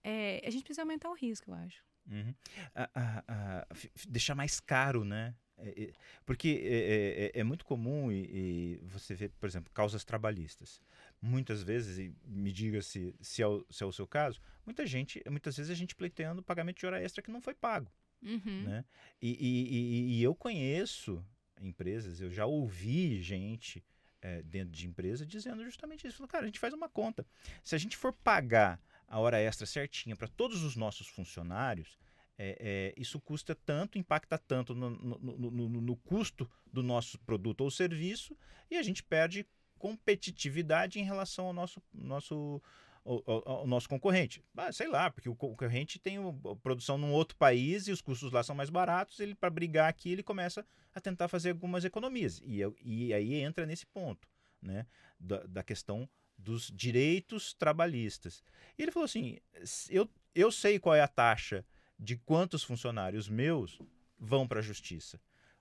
É, a gente precisa aumentar o risco, eu acho. Uhum. A- a- a- f- f- deixar mais caro, né? É, é, porque é, é- é muito comum e, e você vê, por exemplo, causas trabalhistas. Muitas vezes, e me diga se, se, é o, se é o seu caso, muita gente, muitas vezes a gente pleiteando pagamento de hora extra que não foi pago. Uhum. Né? E, e- e- eu conheço empresas, eu já ouvi gente é, dentro de empresa dizendo justamente isso. Falou, Cara, a gente faz uma conta. Se a gente for pagar a hora extra certinha para todos os nossos funcionários, é, é, isso custa tanto, impacta tanto no, no- no- no- custo do nosso produto ou serviço e a gente perde competitividade em relação ao nosso, nosso, ao, ao- ao nosso concorrente. Ah, sei lá, porque o concorrente tem produção num outro país e os custos lá são mais baratos, ele para brigar aqui ele começa a tentar fazer algumas economias. E, e aí entra nesse ponto, né, da, da questão dos direitos trabalhistas. E ele falou assim, "S- eu, eu sei qual é a taxa de quantos funcionários meus vão para a justiça.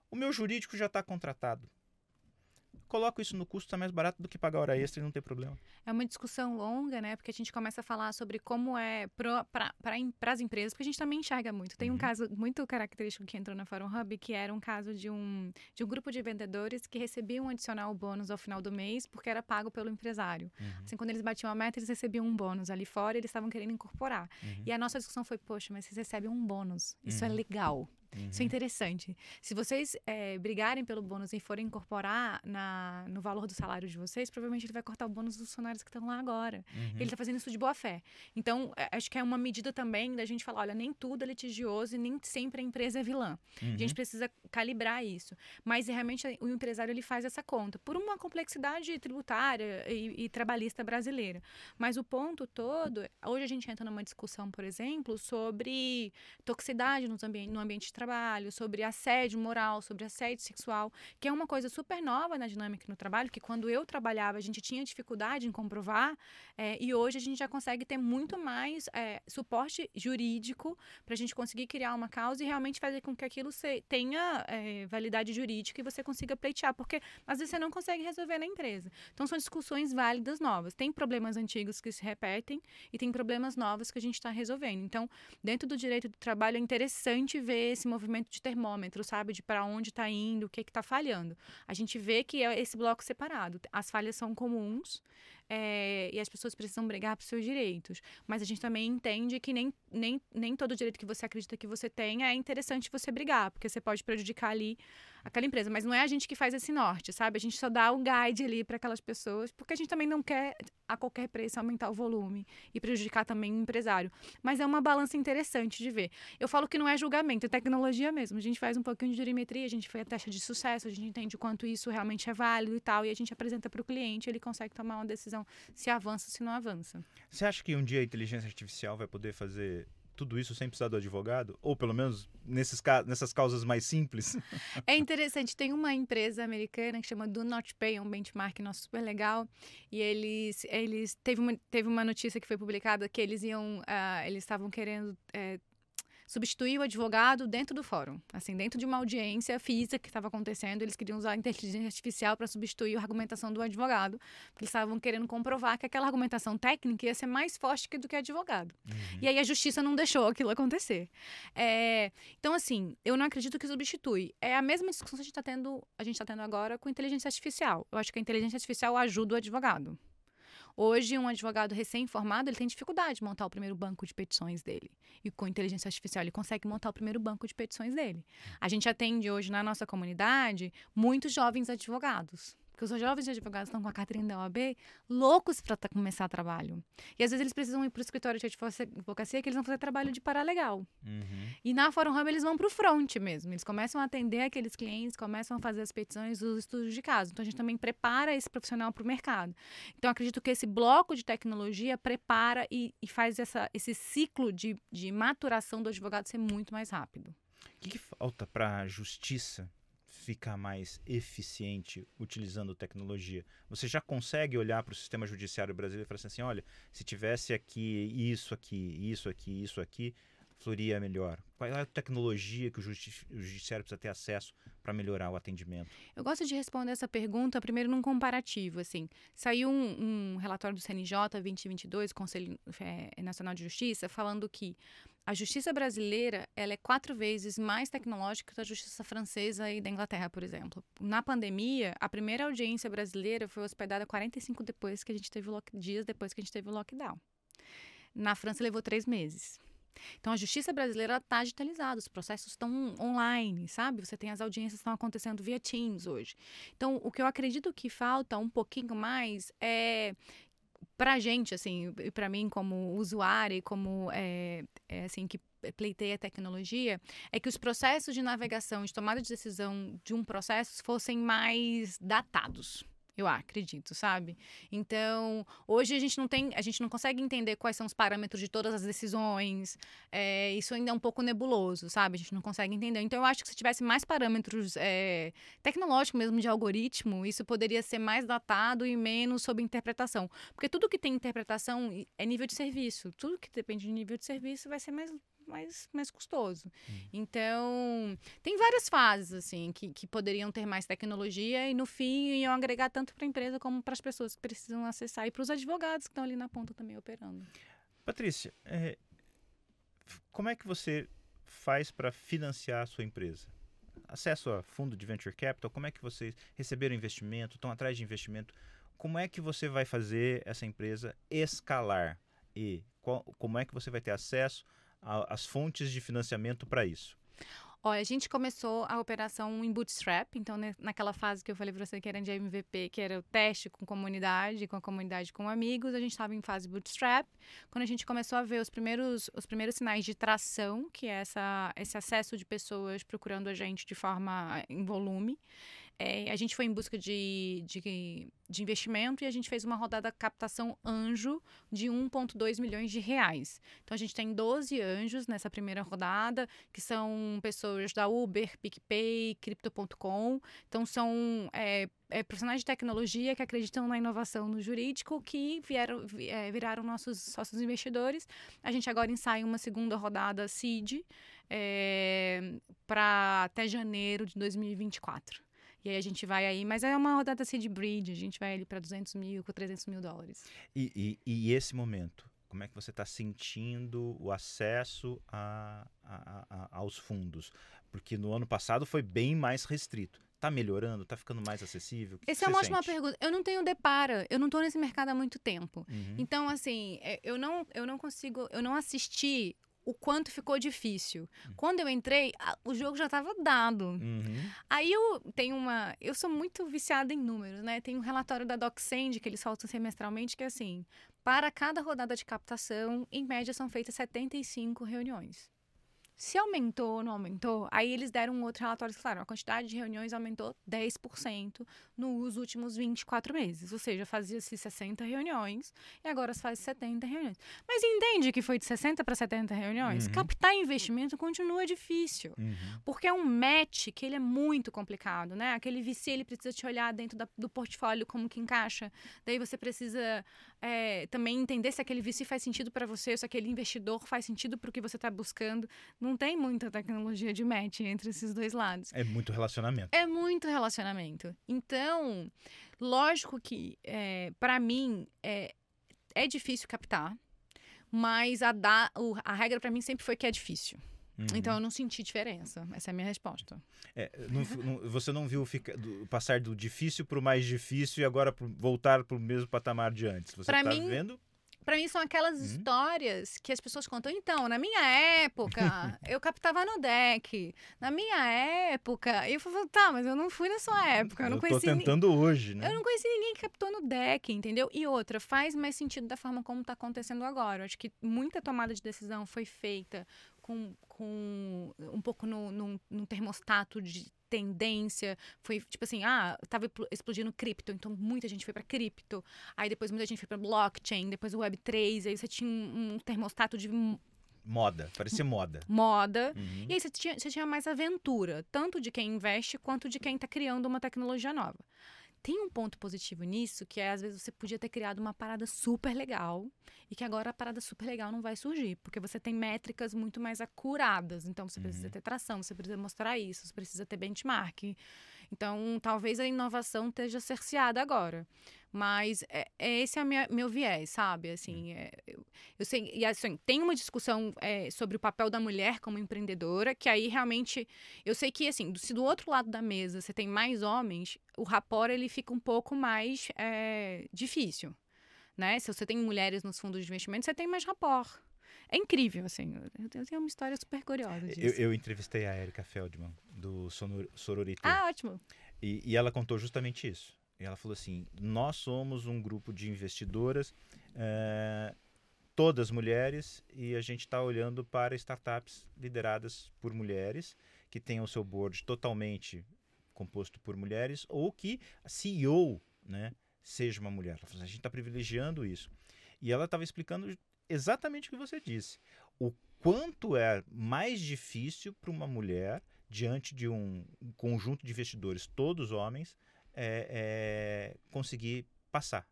O meu jurídico já está contratado. Coloco isso no custo, está mais barato do que pagar hora extra e não ter problema. É uma discussão longa, né? Porque a gente começa a falar sobre como é para as empresas, porque a gente também enxerga muito. Tem um Uhum. caso muito característico que entrou na Fórum Hub, que era um caso de um, de um grupo de vendedores que recebiam um adicional bônus ao final do mês porque era pago pelo empresário. Assim, quando eles batiam a meta, eles recebiam um bônus. Ali fora, eles estavam querendo incorporar. Uhum. E a nossa discussão foi, poxa, mas vocês recebem um bônus. Isso é Uhum. legal. Uhum. Isso é interessante. Se vocês é, brigarem pelo bônus e forem incorporar na, no valor do salário de vocês, provavelmente ele vai cortar o bônus dos funcionários que estão lá agora. Uhum. Ele está fazendo isso de boa fé. Então, é, acho que é uma medida também da gente falar: olha, nem tudo é litigioso e nem sempre a empresa é vilã. Uhum. A gente uhum. precisa calibrar isso. Mas realmente o empresário ele faz essa conta por uma complexidade tributária e, e trabalhista brasileira. Mas o ponto todo, hoje a gente entra numa discussão, por exemplo, sobre toxicidade no ambiente, no ambiente trabalho, sobre assédio moral, sobre assédio sexual, que é uma coisa super nova na dinâmica no trabalho, que quando eu trabalhava a gente tinha dificuldade em comprovar, é, e hoje a gente já consegue ter muito mais é, suporte jurídico para a gente conseguir criar uma causa e realmente fazer com que aquilo tenha é, validade jurídica e você consiga pleitear, porque às vezes você não consegue resolver na empresa. Então são discussões válidas novas. Tem problemas antigos que se repetem e tem problemas novos que a gente está resolvendo. Então, dentro do direito do trabalho é interessante ver esse movimento de termômetro, sabe? De para onde está indo, o que está falhando. A gente vê que é esse bloco separado. As falhas são comuns é, e as pessoas precisam brigar por seus direitos. Mas a gente também entende que nem, nem, nem todo direito que você acredita que você tenha é interessante você brigar, porque você pode prejudicar ali aquela empresa. Mas não é a gente que faz esse norte, sabe? A gente só dá o guide ali para aquelas pessoas, porque a gente também não quer, a qualquer preço, aumentar o volume e prejudicar também o empresário. Mas é uma balança interessante de ver. Eu falo que não é julgamento, é tecnologia mesmo. A gente faz um pouquinho de jurimetria, a gente faz a taxa de sucesso, a gente entende o quanto isso realmente é válido e tal, e a gente apresenta para o cliente, ele consegue tomar uma decisão se avança, se não avança. Você acha que um dia a inteligência artificial vai poder fazer tudo isso sem precisar do advogado? Ou pelo menos nesses, nessas causas mais simples? É interessante. Tem uma empresa americana que chama Do Not Pay, é um benchmark nosso super legal. E eles, eles teve, uma, teve uma notícia que foi publicada que eles iam, uh, eles estavam querendo uh, substituir o advogado dentro do fórum. Assim, dentro de uma audiência física que estava acontecendo, eles queriam usar a inteligência artificial para substituir a argumentação do advogado, porque eles estavam querendo comprovar que aquela argumentação técnica ia ser mais forte do que o advogado. Uhum. E aí a justiça não deixou aquilo acontecer. É, então, assim, eu não acredito que substitui. É a mesma discussão que a gente está tendo, a gente está tendo agora com inteligência artificial. Eu acho que a inteligência artificial ajuda o advogado. Hoje, um advogado recém-formado, ele tem dificuldade de montar o primeiro banco de petições dele. E com inteligência artificial, ele consegue montar o primeiro banco de petições dele. A gente atende hoje na nossa comunidade muitos jovens advogados. Porque os jovens advogados estão com a carteirinha da OAB loucos para começar trabalho. E às vezes eles precisam ir para o escritório de advocacia que eles vão fazer trabalho de paralegal. Uhum. E na Fórum Hub eles vão para o front mesmo. Eles começam a atender aqueles clientes, começam a fazer as petições, os estudos de caso. Então a gente também prepara esse profissional para o mercado. Então acredito que esse bloco de tecnologia prepara e, e faz essa, esse ciclo de, de maturação do advogado ser muito mais rápido. O que, que falta para a justiça ficar mais eficiente utilizando tecnologia? Você já consegue olhar para o sistema judiciário brasileiro e falar assim, olha, se tivesse aqui isso aqui, isso aqui, isso aqui, floria melhor? Qual é a tecnologia que o, o judiciário precisa ter acesso para melhorar o atendimento? Eu gosto de responder essa pergunta primeiro num comparativo. Assim, saiu um, um relatório do CNJ 2022, Conselho é, Nacional de Justiça, falando que a justiça brasileira ela é quatro vezes mais tecnológica que a justiça francesa e da Inglaterra, por exemplo. Na pandemia, a primeira audiência brasileira foi hospedada 45 depois que a gente teve dias depois que a gente teve o lockdown. Na França levou três meses. Então a justiça brasileira está digitalizada, os processos estão online, sabe? Você tem as audiências estão acontecendo via Teams hoje. Então o que eu acredito que falta um pouquinho mais é para a gente, assim, e para mim como usuária e como, é, é, assim, que pleiteia tecnologia, é que os processos de navegação, de tomada de decisão de um processo fossem mais datados. Eu acredito, sabe? Então, hoje a gente não tem, a gente não consegue entender quais são os parâmetros de todas as decisões. É, isso ainda é um pouco nebuloso, sabe? A gente não consegue entender. Então, eu acho que se tivesse mais parâmetros é, tecnológicos mesmo de algoritmo, isso poderia ser mais datado e menos sob interpretação. Porque tudo que tem interpretação é nível de serviço. Tudo que depende de nível de serviço vai ser mais mais, mais custoso. Hum. Então, tem várias fases, assim, que, que poderiam ter mais tecnologia e, no fim, iam agregar tanto para a empresa como para as pessoas que precisam acessar e para os advogados que estão ali na ponta também operando. Patrícia, é, como é que você faz para financiar a sua empresa? Acesso a fundo de venture capital, como é que vocês receberam investimento, estão atrás de investimento? Como é que você vai fazer essa empresa escalar? E qual, como é que você vai ter acesso a, as fontes de financiamento para isso? Olha, a gente começou a operação em Bootstrap, então naquela fase que eu falei para você que era de MVP, que era o teste com comunidade, com a comunidade com amigos, a gente estava em fase Bootstrap. Quando a gente começou a ver os primeiros, os primeiros sinais de tração, que é essa, esse acesso de pessoas procurando a gente de forma em volume, é, a gente foi em busca de, de, de, investimento e a gente fez uma rodada captação anjo de 1,2 milhões de reais. Então a gente tem 12 anjos nessa primeira rodada, que são pessoas da Uber, PicPay, Crypto.com. Então são é, é, profissionais de tecnologia que acreditam na inovação no jurídico que vieram, é, viraram nossos sócios investidores. A gente agora ensaia uma segunda rodada seed é, para até janeiro de 2024. E aí a gente vai aí, mas é uma rodada seed bridge, a gente vai ali para 200 mil, com 300 mil dólares. E, e, e esse momento, como é que você está sentindo o acesso a, a, a, aos fundos? Porque no ano passado foi bem mais restrito. Está melhorando? Está ficando mais acessível? Que Essa que é uma ótima pergunta. Eu não tenho depara, eu não estou nesse mercado há muito tempo. Uhum. Então, assim, é, eu não, eu não consigo, eu não assisti o quanto ficou difícil. Uhum. Quando eu entrei, a, o jogo já estava dado. Uhum. Aí eu tenho uma. Eu sou muito viciada em números, né? Tem um relatório da DocSend que eles soltam semestralmente que é assim: para cada rodada de captação, em média são feitas 75 reuniões. Se aumentou ou não aumentou, aí eles deram um outro relatório que falaram, a quantidade de reuniões aumentou 10% nos últimos 24 meses. Ou seja, fazia-se 60 reuniões e agora se faz 70 reuniões. Mas entende que foi de 60 para 70 reuniões? Uhum. Captar investimento continua difícil. Uhum. Porque é um match que ele é muito complicado, né? Aquele VC, ele precisa te olhar dentro da, do portfólio como que encaixa. Daí você precisa é, também entender se aquele VC faz sentido para você, se aquele investidor faz sentido para o que você está buscando. Não tem muita tecnologia de match entre esses dois lados. É muito relacionamento. É muito relacionamento. Então, lógico que, é, para mim, é, é difícil captar, mas a, da, a regra para mim sempre foi que é difícil. Uhum. Então eu não senti diferença. Essa é a minha resposta. É, não, não, você não viu ficar, do, passar do difícil para o mais difícil e agora pro, voltar para o mesmo patamar de antes? Você está vendo? Para mim são aquelas hum. histórias que as pessoas contam. Então, na minha época, eu captava no deck. Na minha época, eu falei, tá, mas eu não fui na sua época. Eu não eu conheci. Tô tentando hoje, né? Eu não conheci ninguém que captou no deck, entendeu? E outra, faz mais sentido da forma como está acontecendo agora. Eu acho que muita tomada de decisão foi feita com, com um pouco no, no, no termostato de tendência. Foi tipo assim, ah, tava explodindo cripto, então muita gente foi para cripto. Aí depois muita gente foi para blockchain, depois o Web3, aí você tinha um, um termostato de Moda, parecia moda. Moda. Uhum. E aí você tinha, você tinha mais aventura, tanto de quem investe quanto de quem está criando uma tecnologia nova. Tem um ponto positivo nisso, que é às vezes você podia ter criado uma parada super legal e que agora a parada super legal não vai surgir, porque você tem métricas muito mais acuradas. Então você precisa uhum. ter tração, você precisa mostrar isso, você precisa ter benchmark. Então talvez a inovação esteja cerceada agora. Mas é, é esse é o meu viés, sabe? Assim, hum. é, eu, eu, sei, e assim, tem uma discussão é, sobre o papel da mulher como empreendedora, que aí realmente eu sei que assim, se do outro lado da mesa você tem mais homens, o rapor ele fica um pouco mais é, difícil, né? Se você tem mulheres nos fundos de investimento, você tem mais rapor. É incrível, assim. Eu tenho uma história super curiosa disso. Eu, eu entrevistei a Erika Feldman, do Sorority. Ah, ótimo. E, e ela contou justamente isso. E ela falou assim: nós somos um grupo de investidoras, é, todas mulheres, e a gente está olhando para startups lideradas por mulheres, que tenham o seu board totalmente composto por mulheres, ou que a CEO né, seja uma mulher. Ela falou assim, a gente está privilegiando isso. E ela estava explicando exatamente o que você disse. O quanto é mais difícil para uma mulher, diante de um conjunto de investidores, todos homens, é, é, conseguir passar.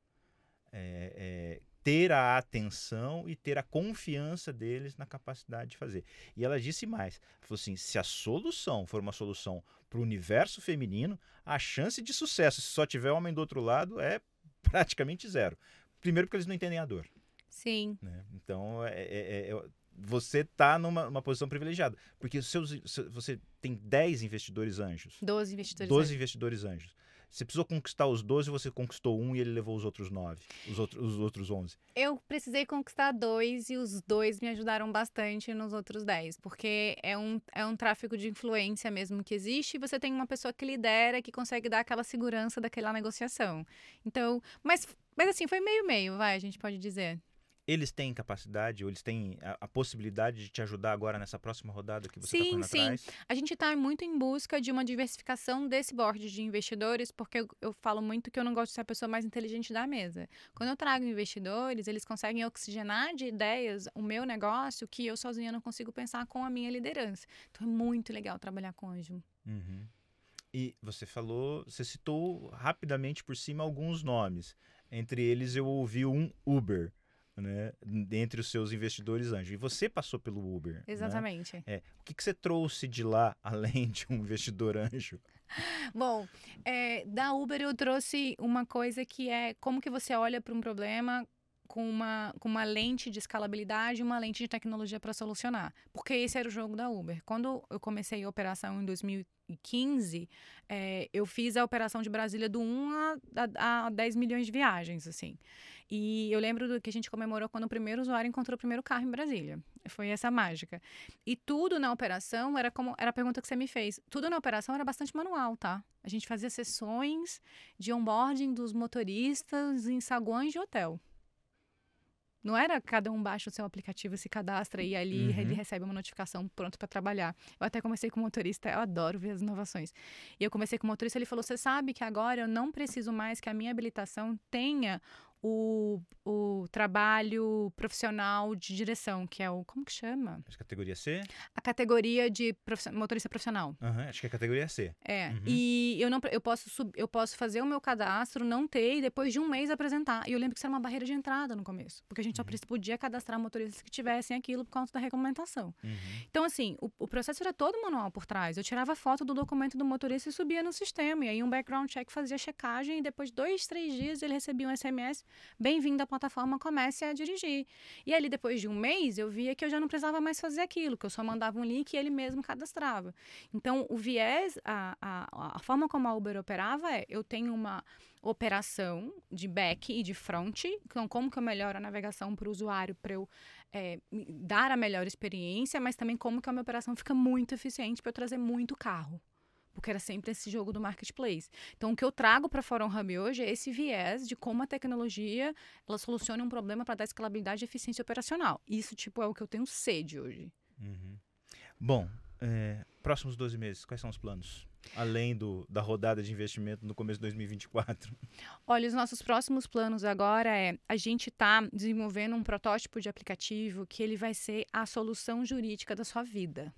É, é, ter a atenção e ter a confiança deles na capacidade de fazer. E ela disse mais: falou assim, se a solução for uma solução para o universo feminino, a chance de sucesso, se só tiver homem do outro lado, é praticamente zero. Primeiro, porque eles não entendem a dor. Sim. Né? Então, é, é, é você está numa posição privilegiada. Porque seus, você tem 10 investidores anjos. 12 investidores 12 anjos. investidores anjos Você precisou conquistar os 12, você conquistou um e ele levou os outros nove, os, outros, os outros 11. Eu precisei conquistar dois e os dois me ajudaram bastante nos outros dez, porque é um, é um tráfico de influência mesmo que existe e você tem uma pessoa que lidera, que consegue dar aquela segurança daquela negociação. Então, mas, mas assim, foi meio-meio, vai, a gente pode dizer eles têm capacidade ou eles têm a, a, possibilidade de te ajudar agora nessa próxima rodada que você está correndo sim. atrás? Sim, a gente está muito em busca de uma diversificação desse board de investidores, porque eu, eu, falo muito que eu não gosto de ser a pessoa mais inteligente da mesa. Quando eu trago investidores, eles conseguem oxigenar de ideias o meu negócio que eu sozinha não consigo pensar com a minha liderança. Então é muito legal trabalhar com anjo. Uhum. E você falou, você citou rapidamente por cima alguns nomes. Entre eles eu ouvi um Uber né, entre os seus investidores anjos. E você passou pelo Uber. Né? Exatamente. Né? É. O que, que você trouxe de lá, além de um investidor anjo? Bom, é, da Uber eu trouxe uma coisa que é como que você olha para um problema com uma, com uma lente de escalabilidade e uma lente de tecnologia para solucionar. Porque esse era o jogo da Uber. Quando eu comecei a operação em 2015, é, eu fiz a operação de Brasília do 1 a, a 10 milhões de viagens, assim. E eu lembro do que a gente comemorou quando o primeiro usuário encontrou o primeiro carro em Brasília. Foi essa mágica. E tudo na operação era como era a pergunta que você me fez. Tudo na operação era bastante manual, tá? A gente fazia sessões de onboarding dos motoristas em saguões de hotel. Não era cada um baixa o seu aplicativo, se cadastra e ali uhum. ele recebe uma notificação pronto para trabalhar. Eu até comecei com o motorista, eu adoro ver as inovações. E eu comecei com o motorista, ele falou: "Você sabe que agora eu não preciso mais que a minha habilitação tenha o, o trabalho profissional de direção, que é o. Como que chama? A categoria C? A categoria de motorista profissional. Uhum, acho que é a categoria C. É. Uhum. E eu não eu posso, sub, eu posso fazer o meu cadastro, não ter, e depois de um mês apresentar. E eu lembro que isso era uma barreira de entrada no começo. Porque a gente uhum. só podia cadastrar motoristas que tivessem aquilo por conta da regulamentação. Uhum. Então, assim, o, o processo era todo manual por trás. Eu tirava foto do documento do motorista e subia no sistema. E aí um background check fazia checagem e depois de dois, três dias ele recebia um SMS bem-vindo à plataforma, comece a dirigir. E ali, depois de um mês, eu via que eu já não precisava mais fazer aquilo, que eu só mandava um link e ele mesmo cadastrava. Então, o viés, a, a, a forma como a Uber operava é, eu tenho uma operação de back e de front, então como que eu melhoro a navegação para o usuário para eu é, dar a melhor experiência, mas também como que a minha operação fica muito eficiente para eu trazer muito carro porque era sempre esse jogo do marketplace. Então, o que eu trago para Forum Hub hoje é esse viés de como a tecnologia ela soluciona um problema para dar escalabilidade e eficiência operacional. Isso, tipo, é o que eu tenho sede hoje. Uhum. Bom, é, próximos 12 meses, quais são os planos? Além do, da rodada de investimento no começo de 2024? Olha, os nossos próximos planos agora é a gente está desenvolvendo um protótipo de aplicativo que ele vai ser a solução jurídica da sua vida.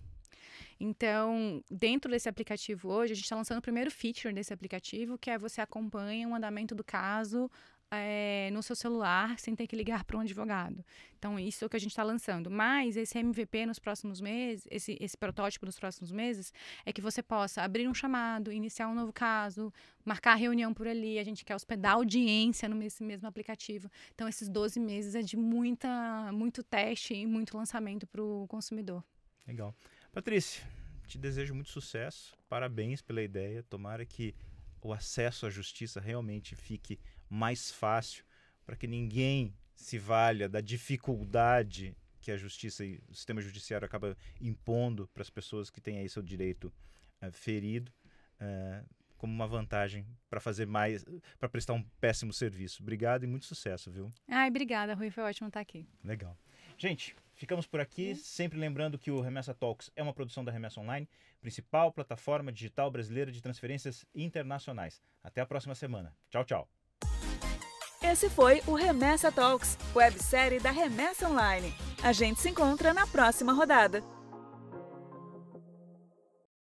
Então, dentro desse aplicativo hoje, a gente está lançando o primeiro feature desse aplicativo, que é você acompanha o andamento do caso é, no seu celular sem ter que ligar para um advogado. Então, isso é o que a gente está lançando. Mas esse MVP nos próximos meses, esse, esse protótipo nos próximos meses, é que você possa abrir um chamado, iniciar um novo caso, marcar reunião por ali. A gente quer hospedar audiência nesse mesmo aplicativo. Então, esses 12 meses é de muita, muito teste e muito lançamento para o consumidor. Legal. Patrícia, te desejo muito sucesso, parabéns pela ideia. Tomara que o acesso à justiça realmente fique mais fácil para que ninguém se valha da dificuldade que a justiça e o sistema judiciário acaba impondo para as pessoas que têm aí seu direito uh, ferido. Uh, como uma vantagem para fazer mais, para prestar um péssimo serviço. Obrigado e muito sucesso, viu? Ai, obrigada, Rui, foi ótimo estar aqui. Legal. Gente, ficamos por aqui, sempre lembrando que o Remessa Talks é uma produção da Remessa Online, principal plataforma digital brasileira de transferências internacionais. Até a próxima semana. Tchau, tchau. Esse foi o Remessa Talks, websérie da Remessa Online. A gente se encontra na próxima rodada.